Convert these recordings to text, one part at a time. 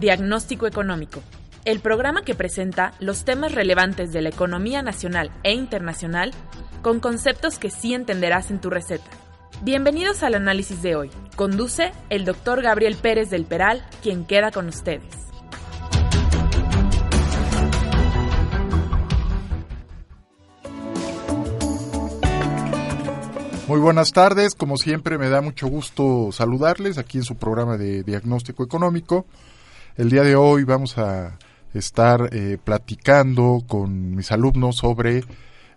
Diagnóstico Económico, el programa que presenta los temas relevantes de la economía nacional e internacional con conceptos que sí entenderás en tu receta. Bienvenidos al análisis de hoy. Conduce el doctor Gabriel Pérez del Peral, quien queda con ustedes. Muy buenas tardes, como siempre me da mucho gusto saludarles aquí en su programa de diagnóstico económico. El día de hoy vamos a estar eh, platicando con mis alumnos sobre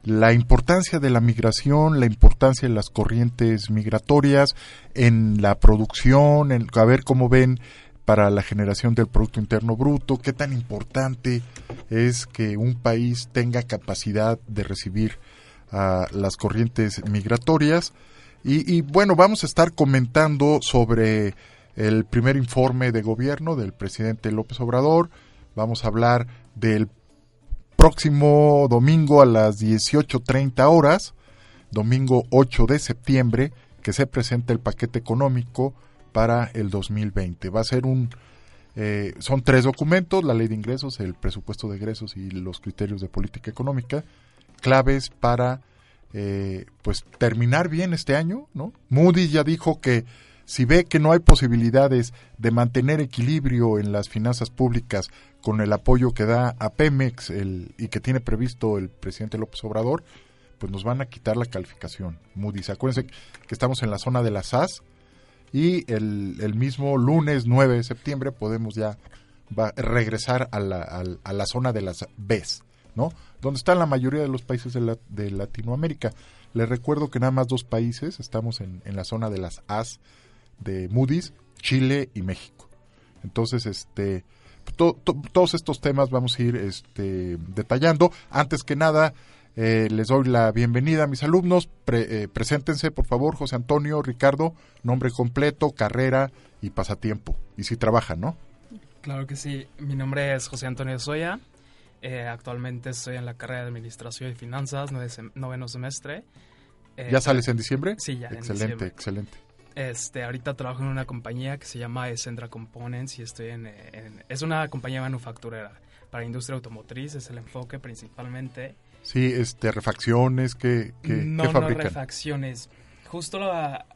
la importancia de la migración, la importancia de las corrientes migratorias en la producción, en, a ver cómo ven para la generación del Producto Interno Bruto, qué tan importante es que un país tenga capacidad de recibir a las corrientes migratorias. Y, y, bueno, vamos a estar comentando sobre el primer informe de gobierno del presidente López Obrador, vamos a hablar del próximo domingo a las 18.30 horas, domingo 8 de septiembre, que se presenta el paquete económico para el 2020. Va a ser un... Eh, son tres documentos, la ley de ingresos, el presupuesto de ingresos y los criterios de política económica, claves para eh, pues terminar bien este año, ¿no? Moody ya dijo que si ve que no hay posibilidades de mantener equilibrio en las finanzas públicas con el apoyo que da a Pemex y que tiene previsto el presidente López Obrador, pues nos van a quitar la calificación. Moody's, acuérdense que estamos en la zona de las SAS y el, mismo lunes 9 de septiembre podemos ya regresar a la, la zona de las Bs, ¿no? Donde están la mayoría de los países de, la, Latinoamérica. Les recuerdo que nada más dos países estamos en la zona de las As de Moody's, Chile y México. Entonces, este, to, to, todos estos temas vamos a ir este, detallando. Antes que nada, eh, les doy la bienvenida a mis alumnos. Pre, eh, preséntense, por favor, José Antonio, Ricardo, nombre completo, carrera y pasatiempo. Y si trabajan, ¿no? Claro que sí. Mi nombre es José Antonio Soya. Eh, actualmente estoy en la carrera de Administración y Finanzas, noveno semestre. ¿Ya sales en diciembre? Sí, ya. Excelente, en diciembre. excelente. Este, ahorita trabajo en una compañía que se llama Essendra Components y estoy en, en, es una compañía manufacturera para industria automotriz, es el enfoque principalmente. Sí, este, refacciones, ¿qué, qué, no. No, refacciones. Justo la,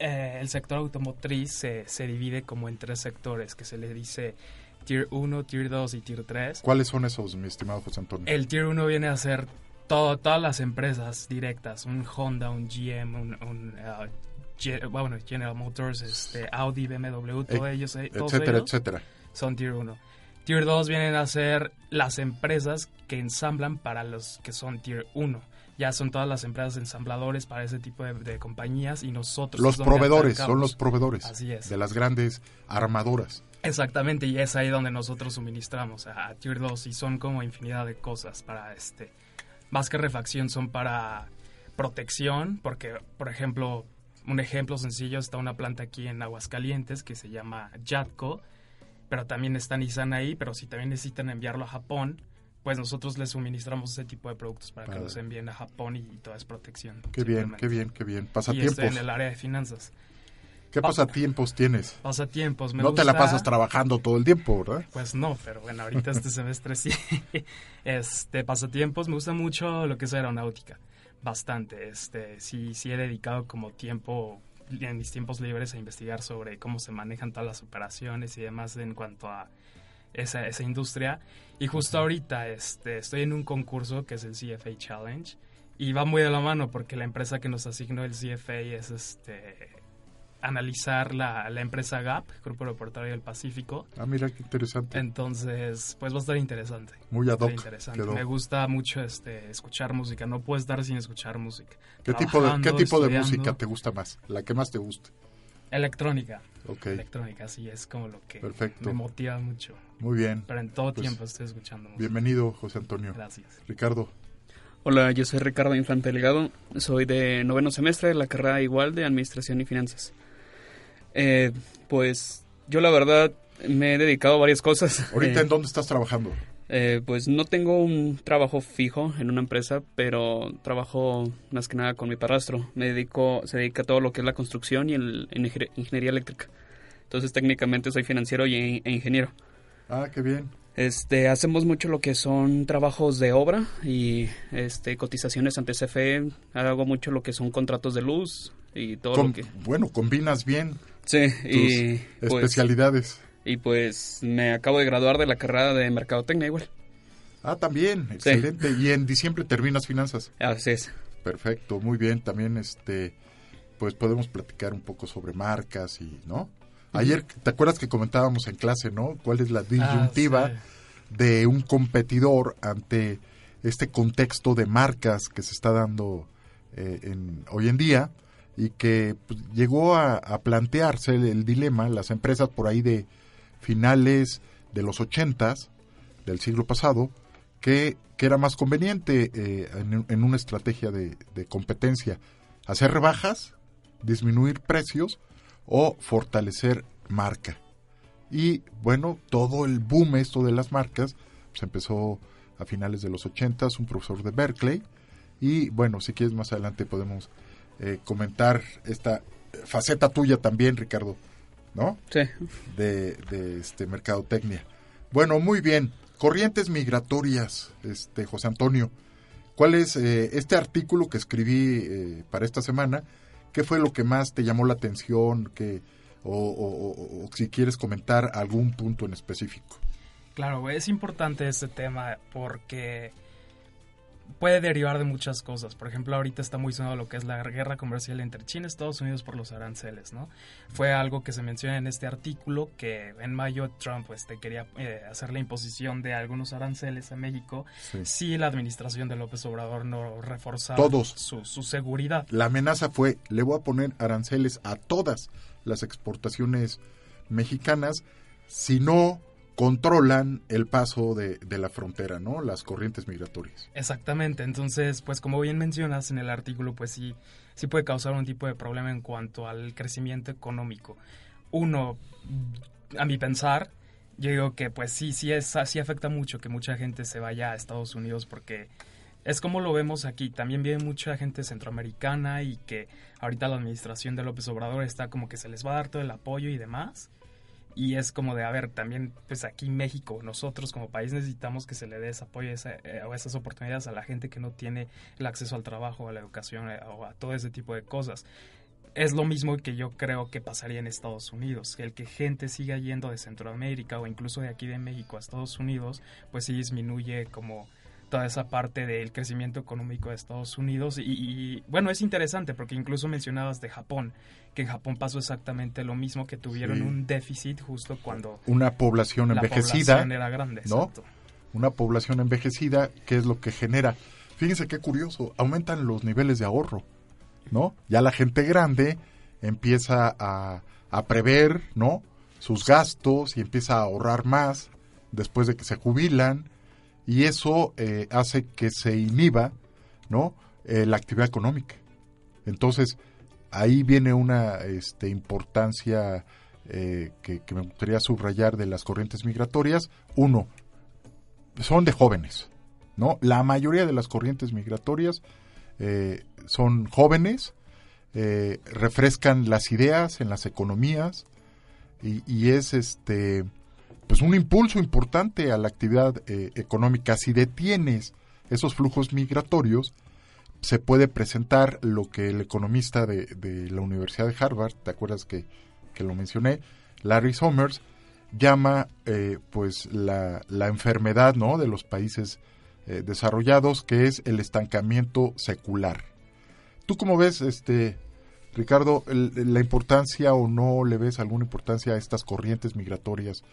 eh, el sector automotriz se, se divide como en tres sectores, que se le dice Tier 1, Tier 2 y Tier 3. ¿Cuáles son esos, mi estimado José Antonio? El Tier 1 viene a ser todo, todas las empresas directas, un Honda, un GM, un, un uh, bueno, General Motors, este, Audi, BMW, todos e ellos, todos etcétera, ellos etcétera. son Tier 1. Tier 2 vienen a ser las empresas que ensamblan para los que son Tier 1. Ya son todas las empresas ensambladores para ese tipo de, de compañías y nosotros... Los proveedores, son los proveedores. Así es. De las grandes armadoras. Exactamente, y es ahí donde nosotros suministramos a, a Tier 2 y son como infinidad de cosas para este... Más que refacción son para protección, porque, por ejemplo, un ejemplo sencillo, está una planta aquí en Aguascalientes que se llama Jatco, pero también está Nissan ahí, pero si también necesitan enviarlo a Japón, pues nosotros les suministramos ese tipo de productos para Padre. que los envíen a Japón y, y toda es protección. Qué bien, qué bien, qué bien. Y Pasatiempos. estoy en el área de finanzas. ¿Qué pasatiempos tienes? Pasatiempos, me no te la pasas trabajando todo el tiempo, ¿verdad? Pues no, pero bueno, ahorita este semestre sí. Este, pasatiempos, me gusta mucho lo que es aeronáutica. Bastante. Este, sí, sí he dedicado como tiempo en mis tiempos libres a investigar sobre cómo se manejan todas las operaciones y demás en cuanto a esa, esa industria. Y justo ahorita este, estoy en un concurso que es el CFA Challenge. Y va muy de la mano porque la empresa que nos asignó el CFA es este analizar la, la empresa GAP, Grupo Aeroportuario del Pacífico. Ah, mira qué interesante. Entonces, pues va a estar interesante. Muy ad hoc interesante. quedó. Me gusta mucho este escuchar música. No puedo estar sin escuchar música. ¿Qué tipo de, qué tipo de música te gusta más? La que más te gusta. Electrónica. Ok. Electrónica, sí, es como lo que Perfecto. me motiva mucho. Muy bien. Pero en todo Pues, tiempo estoy escuchando música. Bienvenido, José Antonio. Gracias. Ricardo. Hola, yo soy Ricardo Infante Delgado, soy de noveno semestre de la carrera igual de Administración y Finanzas. Eh, pues yo la verdad me he dedicado a varias cosas. Ahorita, Eh, ¿en dónde estás trabajando? eh, pues no tengo un trabajo fijo en una empresa, pero trabajo más que nada con mi padrastro. Me dedico, se dedica a todo lo que es la construcción y el, en ingenier- ingeniería eléctrica. Entonces técnicamente soy financiero y, e ingeniero. Ah, qué bien. Este, hacemos mucho lo que son trabajos de obra y este cotizaciones ante CFE. Hago mucho lo que son contratos de luz y todo Com- lo que. Bueno, combinas bien Sí, tus y pues, especialidades. y pues me acabo de graduar de la carrera de mercadotecnia igual. Ah, también, excelente. Y en diciembre terminas finanzas. Así es. Perfecto, muy bien. También, este, pues podemos platicar un poco sobre marcas y, ¿no? Ayer, ¿te acuerdas que comentábamos en clase, ¿no? ¿Cuál es la disyuntiva Ah, de un competidor ante este contexto de marcas que se está dando eh, en, hoy en día y que pues, llegó a, plantearse el, el dilema, las empresas por ahí de finales de los ochentas del siglo pasado, que, que era más conveniente eh, en, una estrategia de, de competencia, hacer rebajas, disminuir precios o fortalecer marca. Y bueno, todo el boom esto de las marcas pues empezó a finales de los 80, un profesor de Berkeley. Y bueno, si quieres más adelante podemos eh, comentar esta faceta tuya también, Ricardo, ¿no? Sí. De, de este mercadotecnia. Bueno, muy bien. Corrientes migratorias, este José Antonio. ¿Cuál es eh, este artículo que escribí eh, para esta semana? ¿Qué fue lo que más te llamó la atención? Que, o, o- o- o si quieres comentar algún punto en específico. Claro, es importante este tema porque puede derivar de muchas cosas. Por ejemplo, ahorita está muy sonado lo que es la guerra comercial entre China y Estados Unidos por los aranceles, ¿no? Fue algo que se menciona en este artículo que en mayo Trump este, quería eh, hacer la imposición de algunos aranceles a México Sí. si la administración de López Obrador no reforzaba Todos. Su, su seguridad. La amenaza fue, le voy a poner aranceles a todas las exportaciones mexicanas si no controlan el paso de, de la frontera, ¿no? Las corrientes migratorias. Exactamente, entonces, pues como bien mencionas en el artículo, pues sí, sí puede causar un tipo de problema en cuanto al crecimiento económico. Uno, a mi pensar, yo digo que pues sí, sí, es, sí afecta mucho que mucha gente se vaya a Estados Unidos porque es como lo vemos aquí, también viene mucha gente centroamericana y que ahorita la administración de López Obrador está como que se les va a dar todo el apoyo y demás. Y es como de, a ver, también, pues aquí México, nosotros como país necesitamos que se le dé ese apoyo esa- eh, esas oportunidades a la gente que no tiene el acceso al trabajo, a la educación eh, o a todo ese tipo de cosas. Es lo mismo que yo creo que pasaría en Estados Unidos, el que gente siga yendo de Centroamérica o incluso de aquí de México a Estados Unidos, pues sí disminuye como toda esa parte del crecimiento económico de Estados Unidos y, y, bueno, es interesante porque incluso mencionabas de Japón, que en Japón pasó exactamente lo mismo, que tuvieron Sí. un déficit justo cuando Una población la envejecida, población era grande. ¿no? exacto. una población envejecida, ¿qué es lo que genera? Fíjense qué curioso, aumentan los niveles de ahorro, ¿no? Ya la gente grande empieza a, a prever, ¿no? Sus gastos y empieza a ahorrar más después de que se jubilan y eso eh, hace que se inhiba, ¿no? Eh, la actividad económica. Entonces, ahí viene una este, importancia eh, que, me gustaría subrayar de las corrientes migratorias. Uno, son de jóvenes, ¿no? La mayoría de las corrientes migratorias son jóvenes, refrescan las ideas en las economías y es este pues un impulso importante a la actividad eh, económica. Si detienes esos flujos migratorios, se puede presentar lo que el economista de, de la Universidad de Harvard, ¿te acuerdas que, que lo mencioné? Larry Summers, llama eh, pues la, la enfermedad ¿no? de los países eh, desarrollados, que es el estancamiento secular. ¿Tú cómo ves, este Ricardo, la importancia o no le ves alguna importancia a estas corrientes migratorias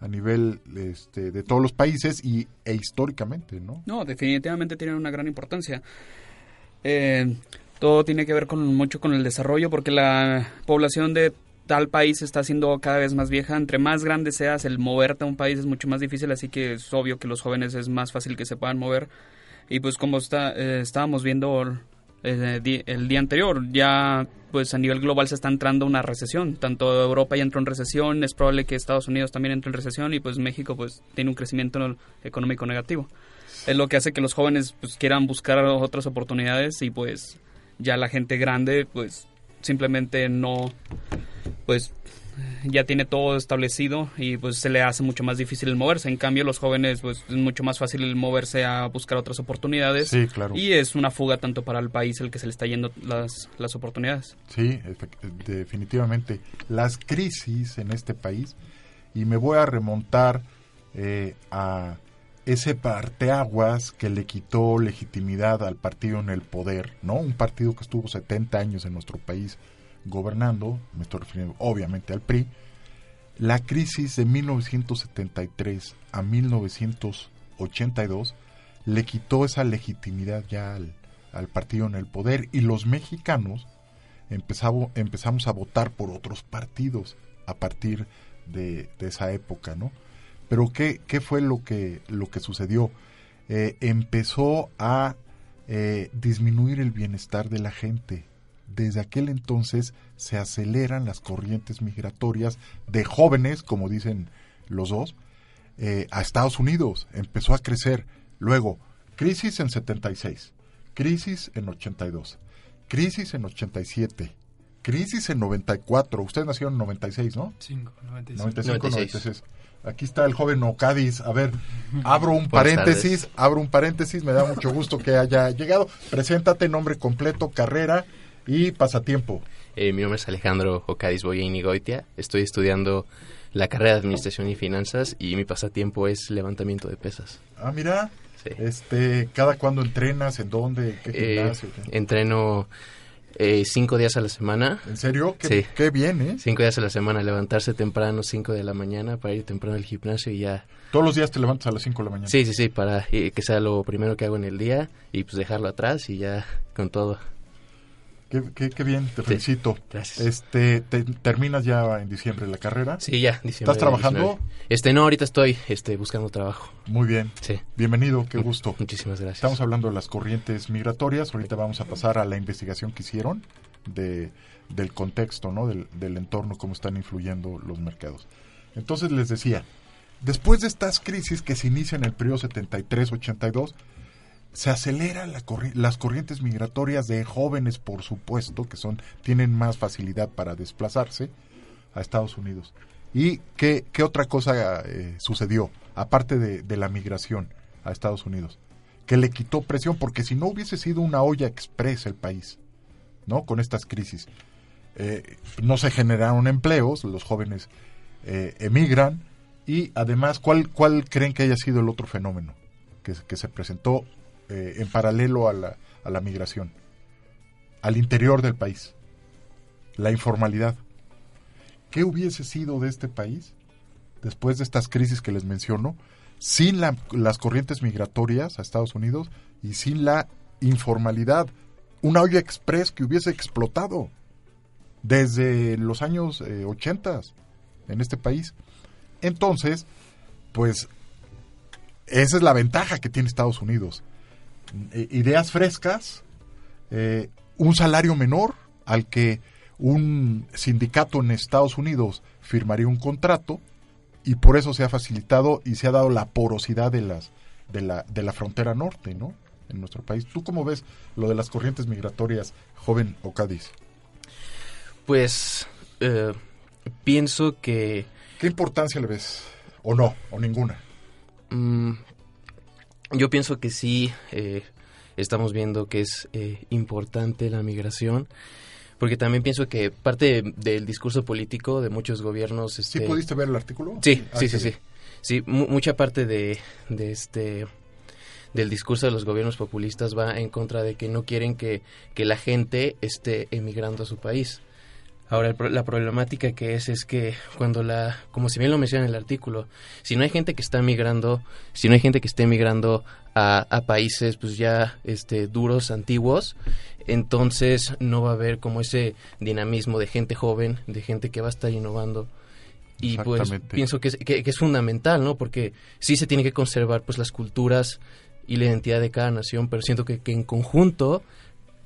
a nivel este, de todos los países y, e históricamente, ¿no? No, definitivamente tienen una gran importancia. Eh, todo tiene que ver con mucho con el desarrollo porque la población de tal país está siendo cada vez más vieja. Entre más grande seas, el moverte a un país es mucho más difícil, así que es obvio que los jóvenes es más fácil que se puedan mover. Y pues como está, eh, estábamos viendo eh, el día anterior, ya pues a nivel global se está entrando una recesión. Tanto Europa ya entró en recesión, es probable que Estados Unidos también entre en recesión y pues México pues tiene un crecimiento económico negativo. Es lo que hace que los jóvenes pues quieran buscar otras oportunidades y pues ya la gente grande pues simplemente no pues ya tiene todo establecido y pues se le hace mucho más difícil el moverse. En cambio, los jóvenes pues es mucho más fácil el moverse a buscar otras oportunidades. Sí, claro. Y es una fuga tanto para el país el que se le está yendo las, las oportunidades. Sí, definitivamente. Las crisis en este país, y me voy a remontar eh, a ese parteaguas que le quitó legitimidad al partido en el poder, ¿no? Un partido que estuvo 70 años en nuestro país gobernando, me estoy refiriendo obviamente al PRI, la crisis de 1973 a 1982 le quitó esa legitimidad ya al, al partido en el poder y los mexicanos empezamos, empezamos a votar por otros partidos a partir de, esa época, ¿no? Pero ¿qué, qué fue lo que, lo que sucedió? Eh, empezó a eh, disminuir el bienestar de la gente. Desde aquel entonces se aceleran las corrientes migratorias de jóvenes, como dicen los dos, eh, a Estados Unidos. Empezó a crecer. Luego, crisis en 76, crisis en 82, crisis en 87, crisis en 94. Ustedes nacieron en 96, ¿no? 5, 95. 95, 96. 96. Aquí está el joven Ocadis. A ver, abro un paréntesis, abro un paréntesis. Me da mucho gusto que haya llegado. Preséntate, nombre completo, carrera y pasatiempo. Eh, mi nombre es Alejandro Ocadis Boyain Goitia. Estoy estudiando la carrera de Administración y Finanzas y mi pasatiempo es levantamiento de pesas. Ah, mira, Sí. este, ¿cada cuándo entrenas? ¿En dónde? ¿Qué Eh, gimnasio? Entreno eh, cinco días a la semana. ¿En serio? Qué, Sí. qué bien, ¿eh? Cinco días a la semana, levantarse temprano, 5 de la mañana, para ir temprano al gimnasio y ya. Todos los días te levantas a las 5 de la mañana. Sí, sí, sí, para eh, que sea lo primero que hago en el día y pues dejarlo atrás y ya con todo. Qué, qué- qué bien, te felicito. Gracias. Este, te- ¿Terminas ya en diciembre la carrera? Sí, ya, diciembre ¿Estás trabajando? 19. Este, no, ahorita estoy este, buscando trabajo. Muy bien. Sí. Bienvenido, qué gusto. Muchísimas gracias. Estamos hablando de las corrientes migratorias. Ahorita vamos a pasar a la investigación que hicieron de, del contexto, ¿no? Del, del entorno, cómo están influyendo los mercados. Entonces les decía, después de estas crisis que se inician en el periodo 73-82, se aceleran la las corrientes migratorias de jóvenes, por supuesto, que son tienen más facilidad para desplazarse a Estados Unidos. ¿Y qué, qué otra cosa eh, sucedió, aparte de, la migración a Estados Unidos? Que le quitó presión, porque si no hubiese sido una olla express el país, ¿no? Con estas crisis. Eh, no se generaron empleos, los jóvenes eh, emigran, y además, ¿cuál, ¿cuál creen que haya sido el otro fenómeno que, que se presentó eh, en paralelo a la, a la migración? Al interior del país. La informalidad. ¿Qué hubiese sido de este país después de estas crisis que les menciono sin la- las corrientes migratorias a Estados Unidos y sin la informalidad? Una olla express que hubiese explotado desde los años eh, 80 en este país. Entonces, pues esa es la ventaja que tiene Estados Unidos. Eh, ideas frescas, eh, un salario menor al que un sindicato en Estados Unidos firmaría un contrato y por eso se ha facilitado y se ha dado la porosidad de las de la, de la frontera norte, ¿no? En nuestro país. ¿Tú cómo ves lo de las corrientes migratorias, joven Ocadis? Pues eh, pienso que ¿Qué importancia le ves? ¿O no? ¿O ninguna? Yo pienso que sí eh, estamos viendo que es eh, importante la migración porque también pienso que parte del discurso político de muchos gobiernos ¿Sí este, pudiste ver el artículo? Sí, Ah, sí, sí, sí. Sí, mu- mucha parte de, de este del discurso de los gobiernos populistas va en contra de que no quieren que, que la gente esté emigrando a su país. Ahora, la problemática que es es que cuando la, como si bien lo menciona en el artículo, si no hay gente que está migrando, si no hay gente que esté migrando a, a países pues ya este, duros, antiguos, entonces no va a haber como ese dinamismo de gente joven, de gente que va a estar innovando. Y pues pienso que es, que, es fundamental, ¿no? Porque sí se tiene que conservar pues las culturas y la identidad de cada nación, pero siento que, que en conjunto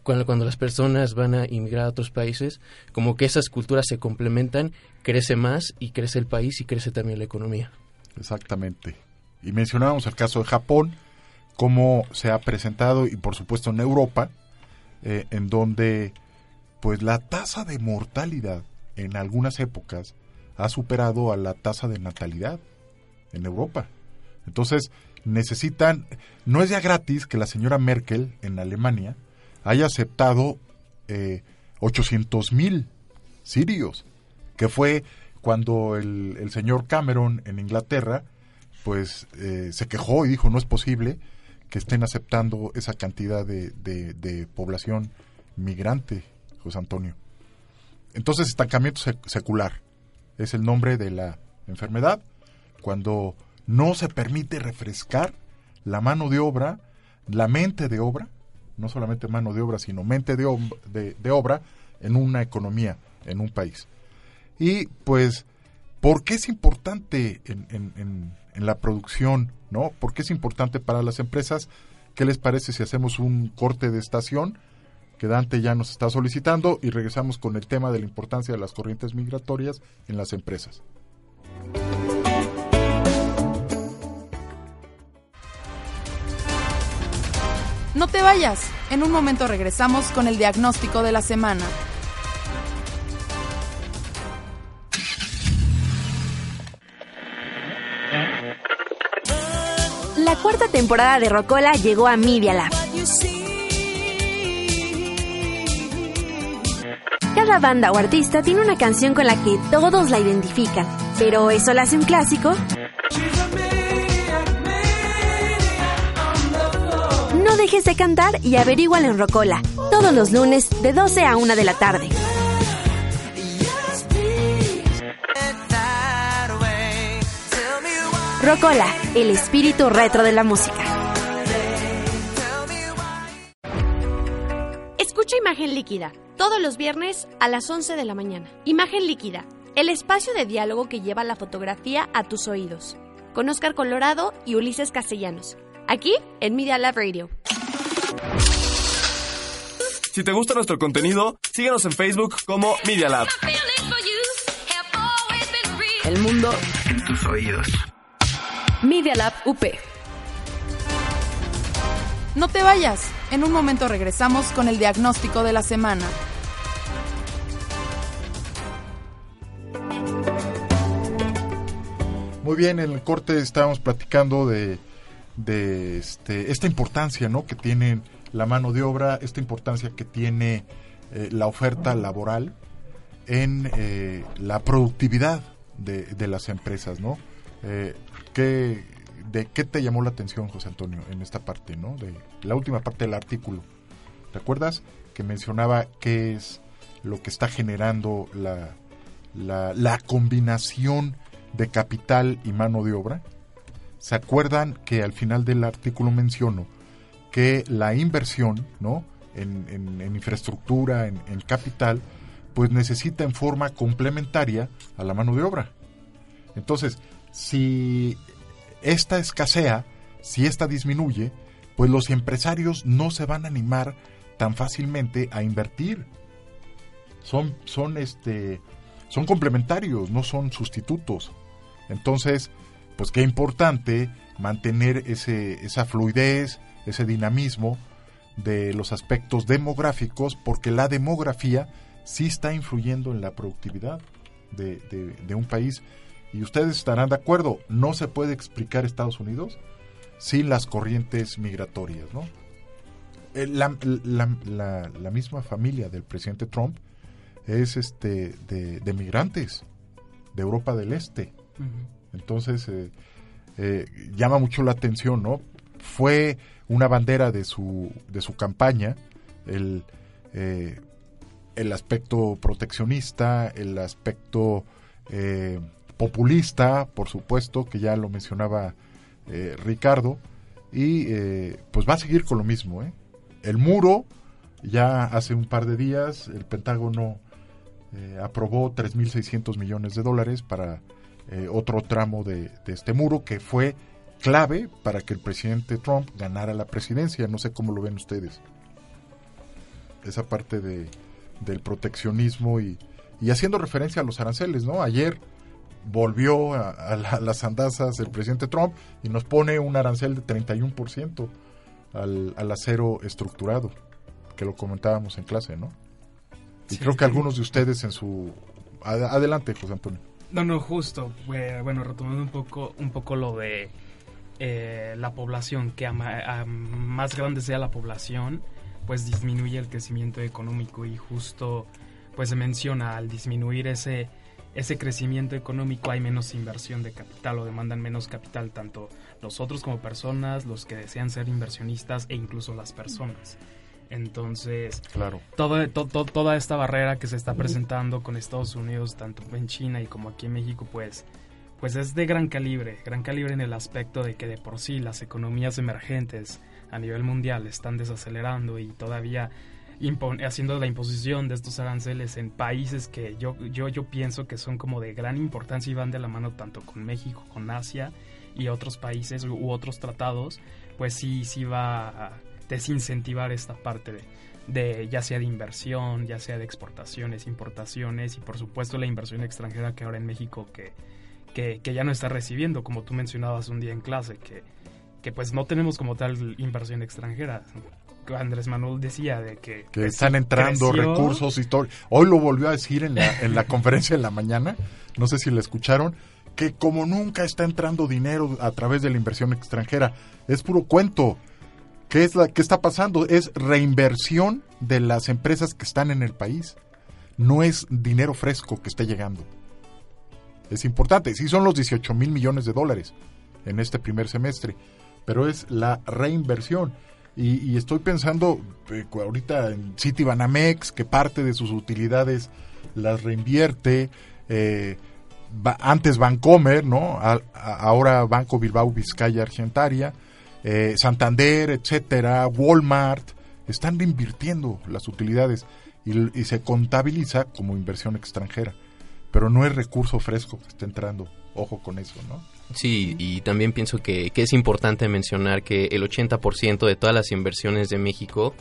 cuando, cuando las personas van a inmigrar a otros países, como que esas culturas se complementan, crece más y crece el país y crece también la economía. Exactamente. Y mencionábamos el caso de Japón, cómo se ha presentado, y por supuesto en Europa, eh, en donde pues la tasa de mortalidad en algunas épocas ha superado a la tasa de natalidad en Europa. Entonces, necesitan, no es ya gratis que la señora Merkel en Alemania haya aceptado eh, 800 mil sirios, que fue cuando el, señor Cameron en Inglaterra pues eh, se quejó y dijo no es posible que estén aceptando esa cantidad de, de, población migrante, José Antonio. Entonces, estancamiento secular es el nombre de la enfermedad, cuando no se permite refrescar la mano de obra, la mente de obra, no solamente mano de obra, sino mente de, de, obra en una economía, en un país. Y pues, ¿por qué es importante en, en, en, la producción? ¿no? ¿Por qué es importante para las empresas? ¿Qué les parece si hacemos un corte de estación? que Dante ya nos está solicitando y regresamos con el tema de la importancia de las corrientes migratorias en las empresas. No te vayas. En un momento regresamos con el diagnóstico de la semana. La cuarta temporada de Rocola llegó a Media Lab. Cada banda o artista tiene una canción con la que todos la identifican, pero ¿eso la hace un clásico? No dejes de cantar y averígualo en Rocola, todos los lunes de 12 a 1 de la tarde. Rocola, el espíritu retro de la música. Escucha Imagen Líquida, todos los viernes a las 11 de la mañana. Imagen Líquida, el espacio de diálogo que lleva la fotografía a tus oídos. Con Oscar Colorado y Ulises Castellanos aquí en Media Lab Radio. Si te gusta nuestro contenido, síguenos en Facebook como Media Lab. El mundo en tus oídos. Media Lab UP. No te vayas. En un momento regresamos con el diagnóstico de la semana. Muy bien, en el corte estábamos platicando de de este, esta importancia ¿no? que tiene la mano de obra, esta importancia que tiene eh, la oferta laboral en eh, la productividad de, las empresas, ¿no? Eh, ¿qué, ¿De qué te llamó la atención, José Antonio, en esta parte, ¿no? De la última parte del artículo. ¿Te acuerdas que mencionaba qué es lo que está generando la, la, la combinación de capital y mano de obra? ¿Se acuerdan que al final del artículo menciono que la inversión ¿no? en, infraestructura, en, capital, pues necesita en forma complementaria a la mano de obra? Entonces, si esta escasea, si esta disminuye, pues los empresarios no se van a animar tan fácilmente a invertir. Son, son, este, son complementarios, no son sustitutos. Entonces, pues qué importante mantener ese, esa fluidez, ese dinamismo de los aspectos demográficos, porque la demografía sí está influyendo en la productividad de, de, un país. Y ustedes estarán de acuerdo, no se puede explicar Estados Unidos sin las corrientes migratorias, ¿no? Eh, la, la, misma familia del presidente Trump es este de, migrantes de Europa del Este. Entonces, eh, eh, llama mucho la atención, ¿no? Fue una bandera de su, de su campaña el, eh, el aspecto proteccionista, el aspecto eh, populista, por supuesto, que ya lo mencionaba eh, Ricardo, y pues va a seguir con lo mismo. ¿eh? El muro, ya hace un par de días, el Pentágono aprobó 3.600 millones de dólares para eh, otro tramo de, de este muro que fue clave para que el presidente Trump ganara la presidencia. No sé cómo lo ven ustedes. Esa parte de, del proteccionismo y, y haciendo referencia a los aranceles, ¿no? Ayer volvió a, a la- a las andazas el presidente Trump y nos pone un arancel de 31% al, al acero estructurado, que lo comentábamos en clase, ¿no? Y Sí. creo que algunos de ustedes en su... ad- Adelante, José Antonio. No, no, justo. Bueno, retomando un poco, un poco lo de eh, la población, que a más grande sea la población, pues disminuye el crecimiento económico y justo, pues se menciona, al disminuir ese, ese crecimiento económico hay menos inversión de capital o demandan menos capital, tanto nosotros como personas, los que desean ser inversionistas e incluso las personas. Entonces, Claro. todo, to- to- toda esta barrera que se está presentando con Estados Unidos, tanto en China y como aquí en México, pues, pues es de gran calibre, gran calibre en el aspecto de que de por sí las economías emergentes a nivel mundial están desacelerando y todavía haciendo la imposición de estos aranceles en países que yo, yo, yo pienso que son como de gran importancia y van de la mano tanto con México, con Asia y otros países u, u otros tratados, pues sí, sí va a desincentivar esta parte de, de ya sea de inversión, ya sea de exportaciones, importaciones y por supuesto la inversión extranjera que ahora en México que, que, que ya no está recibiendo, como tú mencionabas un día en clase, que, que pues no tenemos como tal inversión extranjera. Andrés Manuel decía de que... que pues, están entrando creció. recursos y todo. Hoy lo volvió a decir en la, en la conferencia de la mañana, no sé si la escucharon, que como nunca está entrando dinero a través de la inversión extranjera, es puro cuento. ¿Qué, es la, ¿Qué está pasando? Es reinversión de las empresas que están en el país. No es dinero fresco que esté llegando. Es importante. Sí son los 18 mil millones de dólares en este primer semestre, pero es la reinversión. Y, estoy pensando eh, ahorita en Citibanamex, que parte de sus utilidades las reinvierte. eh, antes Bancomer, ¿no? Ahora Banco Bilbao Vizcaya Argentaria, eh, Santander, etcétera, Walmart, están reinvirtiendo las utilidades y, se contabiliza como inversión extranjera. Pero no es recurso fresco que está entrando. Ojo con eso, ¿no? Sí, y también pienso que, es importante mencionar que el 80% de todas las inversiones de México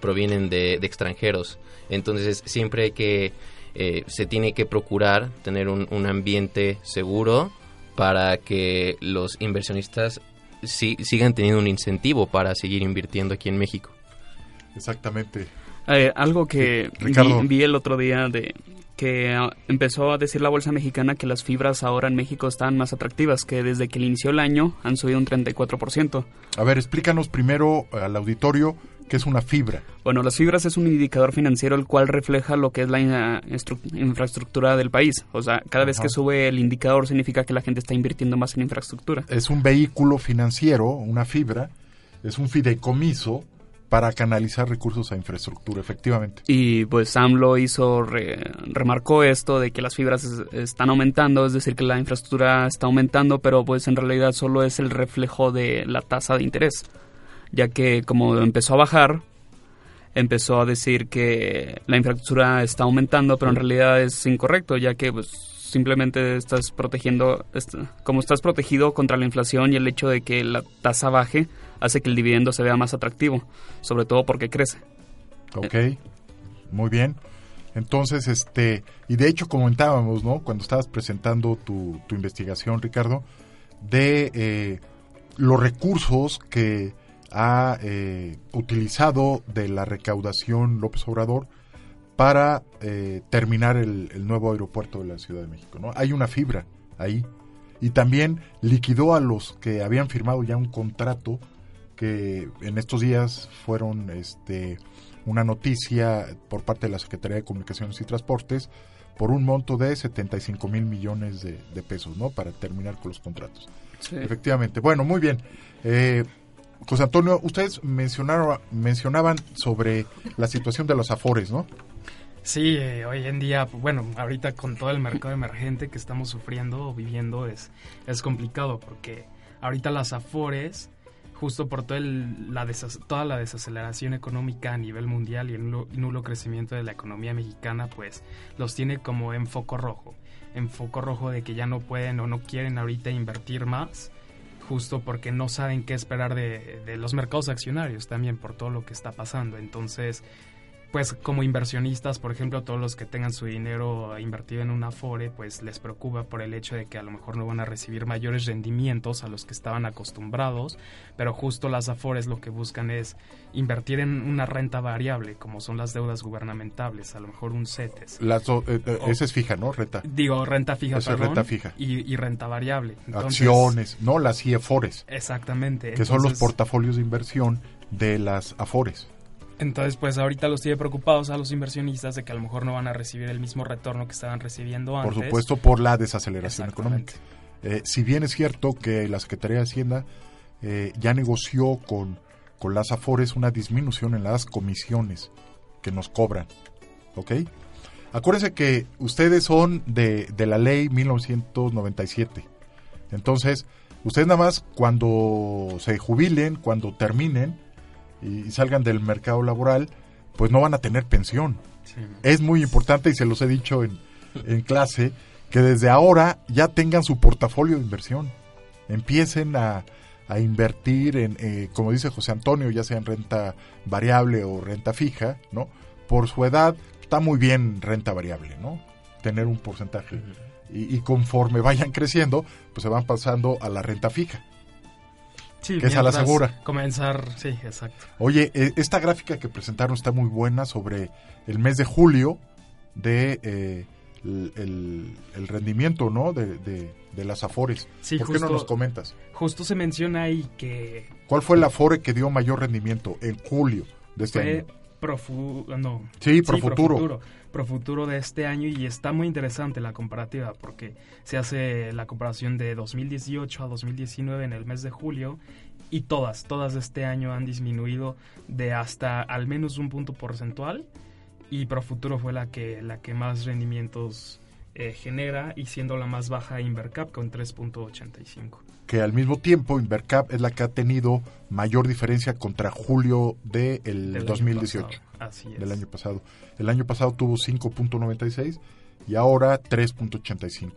provienen de, extranjeros. Entonces siempre hay que, eh, se tiene que procurar tener un ambiente seguro para que los inversionistas si- sigan teniendo un incentivo para seguir invirtiendo aquí en México. Exactamente. Eh, algo que Sí, Ricardo. vi, vi el otro día de que ah, empezó a decir la bolsa mexicana que las fibras ahora en México están más atractivas, que desde que inició el año han subido un 34%. A ver, explícanos primero al auditorio qué es una fibra. Bueno, las fibras es un indicador financiero el cual refleja lo que es la infraestructura del país. O sea, cada vez que sube el indicador significa que la gente está invirtiendo más en infraestructura. Es un vehículo financiero, una fibra, es un fideicomiso para canalizar recursos a infraestructura, efectivamente. Y pues AMLO hizo, re- remarcó esto de que las fibras es- están aumentando, es decir, que la infraestructura está aumentando, pero pues en realidad solo es el reflejo de la tasa de interés, ya que como empezó a bajar, empezó a decir que la infraestructura está aumentando, pero en realidad es incorrecto, ya que pues simplemente estás protegiendo, como estás protegido contra la inflación y el hecho de que la tasa baje hace que el dividendo se vea más atractivo, sobre todo porque crece. Ok, muy bien. Entonces, este, y de hecho comentábamos, ¿no? Cuando estabas presentando tu, tu investigación, Ricardo, de eh, los recursos que ha eh, utilizado de la recaudación López Obrador para eh, terminar el, el nuevo aeropuerto de la Ciudad de México, ¿no? Hay una fibra ahí. Y también liquidó a los que habían firmado ya un contrato que en estos días fueron este una noticia por parte de la Secretaría de Comunicaciones y Transportes por un monto de 75 mil millones de, de pesos, ¿no? Para terminar con los contratos. Sí. Efectivamente. Bueno, muy bien. Eh, José Antonio, ustedes mencionaron, mencionaban sobre la situación de los afores, ¿no? Sí, eh, hoy en día, bueno, ahorita con todo el mercado emergente que estamos sufriendo o viviendo es, es complicado porque ahorita las afores, justo por todo el, la toda la desaceleración económica a nivel mundial y el nulo, nulo crecimiento de la economía mexicana, pues los tiene como en foco rojo, en foco rojo de que ya no pueden o no quieren ahorita invertir más justo porque no saben qué esperar de, de, los mercados accionarios también por todo lo que está pasando. Entonces, pues como inversionistas, por ejemplo, todos los que tengan su dinero invertido en una Afore, pues les preocupa por el hecho de que a lo mejor no van a recibir mayores rendimientos a los que estaban acostumbrados, pero justo las Afores lo que buscan es invertir en una renta variable, como son las deudas gubernamentales, a lo mejor un CETES. La, eh, eh, esa es fija, ¿no? Renta. Digo, renta fija, Esa es renta fija. Y, y renta variable. Entonces, Acciones, no las IEFORES. Exactamente. Que son los portafolios de inversión de las AFORES. Entonces, pues ahorita los tiene preocupados a los inversionistas de que a lo mejor no van a recibir el mismo retorno que estaban recibiendo antes. Por supuesto, por la desaceleración económica. Eh, si bien es cierto que la Secretaría de Hacienda eh, ya negoció con, con las AFORES una disminución en las comisiones que nos cobran. ¿Ok? Acuérdense que ustedes son de, de la ley 1997. Entonces, ustedes nada más cuando se jubilen, cuando terminen, y salgan del mercado laboral, pues no van a tener pensión. Sí. Es muy importante, y se los he dicho en, en, clase, que desde ahora ya tengan su portafolio de inversión. Empiecen a, a invertir en, eh, como dice José Antonio, ya sea en renta variable o renta fija, ¿no? Por su edad está muy bien renta variable, ¿no? Tener un porcentaje. Y conforme vayan creciendo, pues se van pasando a la renta fija. Sí, que es a la segura. Comenzar, sí, exacto. Oye, eh, esta gráfica que presentaron está muy buena sobre el mes de julio de eh, el, el, el, rendimiento, ¿no? De, de, de las afores. Sí, ¿Por justo, qué no nos comentas? Justo se menciona ahí que... ¿Cuál fue la afore que dio mayor rendimiento en julio de este fue año? Profu no. Sí, Profuturo. Sí, Profuturo. Profuturo de este año y está muy interesante la comparativa porque se hace la comparación de 2018 a 2019 en el mes de julio y todas, todas de este año han disminuido de hasta al menos un punto porcentual y Profuturo fue la que, la que más rendimientos eh, genera y siendo la más baja Invercap con 3.85. Que al mismo tiempo Invercap es la que ha tenido mayor diferencia contra julio del de 2018. Así es. Del año pasado. El año pasado tuvo 5.96 y ahora 3.85.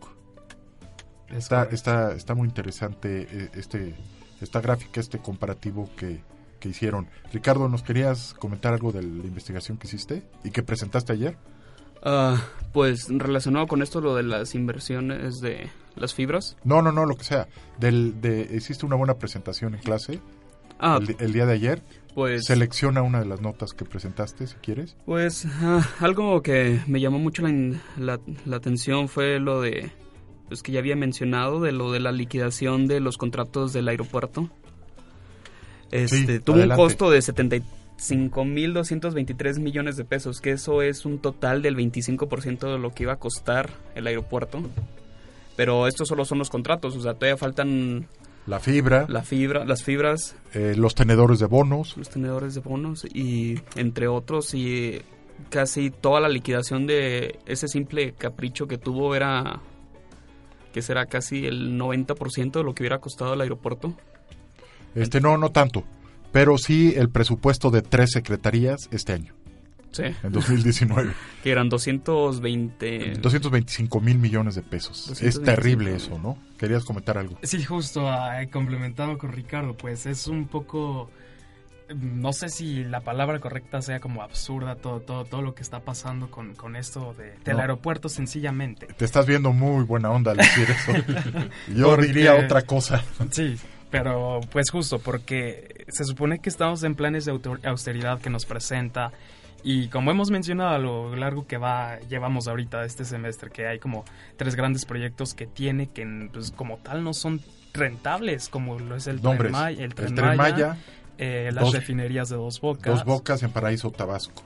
Está, está, está muy interesante eh, este, esta gráfica, este comparativo que, que hicieron. Ricardo, ¿nos querías comentar algo de la investigación que hiciste y que presentaste ayer? Uh, pues relacionado con esto, lo de las inversiones de las fibras. No, no, no, lo que sea. Del, de, hiciste una buena presentación en clase ah, el, el, día de ayer. Pues, Selecciona una de las notas que presentaste, si quieres. Pues uh, algo que me llamó mucho la, la, la, atención fue lo de, pues que ya había mencionado, de lo de la liquidación de los contratos del aeropuerto. Este, sí, tuvo adelante. un costo de 75.223 millones de pesos, que eso es un total del 25% de lo que iba a costar el aeropuerto. Pero estos solo son los contratos, o sea, todavía faltan la fibra, la fibra, las fibras, eh, los tenedores de bonos, los tenedores de bonos y entre otros y casi toda la liquidación de ese simple capricho que tuvo era que será casi el 90% de lo que hubiera costado el aeropuerto. Este no, no tanto, pero sí el presupuesto de tres secretarías este año. Sí. En 2019. que eran 220... 225 mil millones de pesos. 225. Es terrible eso, ¿no? ¿Querías comentar algo? Sí, justo eh, complementado con Ricardo, pues es un poco... No sé si la palabra correcta sea como absurda todo, todo, todo lo que está pasando con, con esto de, del no. aeropuerto sencillamente. Te estás viendo muy buena onda al decir eso. Yo Porque, diría otra cosa. Sí, pero pues justo porque se supone que estamos en planes de austeridad que nos presenta y como hemos mencionado a lo largo que va llevamos ahorita este semestre que hay como tres grandes proyectos que tiene que pues como tal no son rentables como lo es el Nombres, Tren Maya, el Tren, el tren Maya, Maya eh, las dos, refinerías de Dos Bocas. Dos Bocas en Paraíso Tabasco.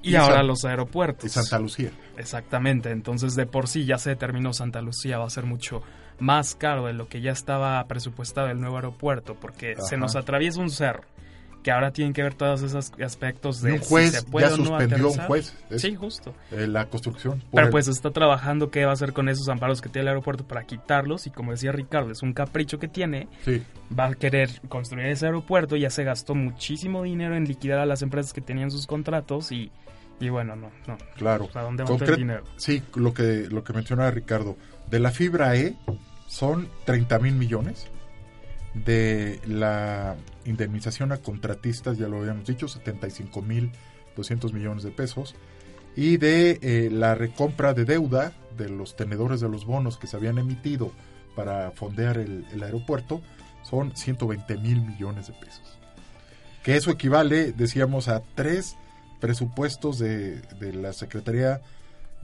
Y, y ahora San, los aeropuertos. Y Santa Lucía. Exactamente, entonces de por sí ya se determinó Santa Lucía va a ser mucho más caro de lo que ya estaba presupuestado el nuevo aeropuerto porque Ajá. se nos atraviesa un cerro que ahora tienen que ver todos esos aspectos de un juez si se puede ya o no suspendió un juez. Es- Sí, justo. eh, la construcción. Pero el- pues está trabajando qué va a hacer con esos amparos que tiene el aeropuerto para quitarlos y como decía Ricardo, es un capricho que tiene, Sí. va a querer construir ese aeropuerto, ya se gastó muchísimo dinero en liquidar a las empresas que tenían sus contratos y, y bueno, no, no. Claro. ¿A dónde va Concre- el dinero? Sí, lo que, lo que mencionaba Ricardo. De la fibra E son 30 mil millones. De la indemnización a contratistas, ya lo habíamos dicho, 75 mil 200 millones de pesos. Y de eh, la recompra de deuda de los tenedores de los bonos que se habían emitido para fondear el, el aeropuerto, son 120 mil millones de pesos. Que eso equivale, decíamos, a tres presupuestos de, de la Secretaría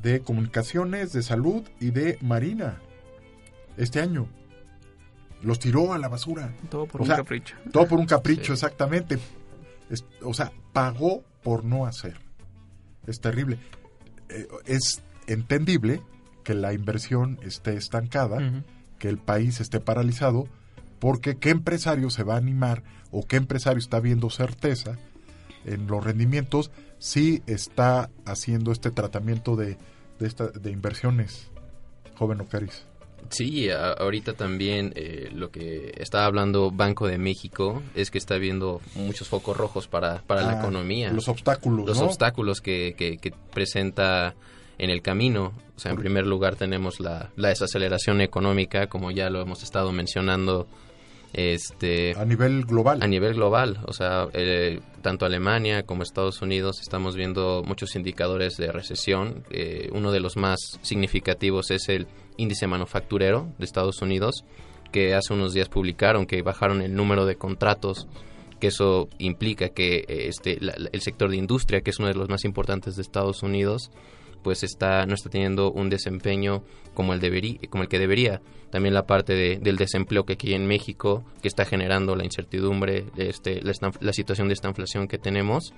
de Comunicaciones, de Salud y de Marina este año. Los tiró a la basura. Todo por O un sea, capricho. Todo por un capricho, Sí. exactamente. Es- o sea, pagó por no hacer. Es terrible. Eh, es entendible que la inversión esté estancada, que el país esté paralizado, porque ¿qué empresario se va a animar o qué empresario está viendo certeza en los rendimientos si está haciendo este tratamiento de, de, esta- de inversiones, joven Ocaris? Sí, a- ahorita también eh, lo que está hablando Banco de México es que está viendo muchos focos rojos para, para la Ah, economía. Los obstáculos, Los ¿no? obstáculos que, que- que presenta en el camino. O sea, en primer lugar tenemos la, la desaceleración económica, como ya lo hemos estado mencionando. Este, a nivel global. A nivel global, o sea, eh, tanto Alemania como Estados Unidos estamos viendo muchos indicadores de recesión. Eh, uno de los más significativos es el índice manufacturero de Estados Unidos, que hace unos días publicaron que bajaron el número de contratos, que eso implica que eh, este, la- la- el sector de industria, que es uno de los más importantes de Estados Unidos, pues está no está teniendo un desempeño como el debería como el que debería también la parte de- del desempleo que aquí en México que está generando la incertidumbre este la, situación de esta inflación que tenemos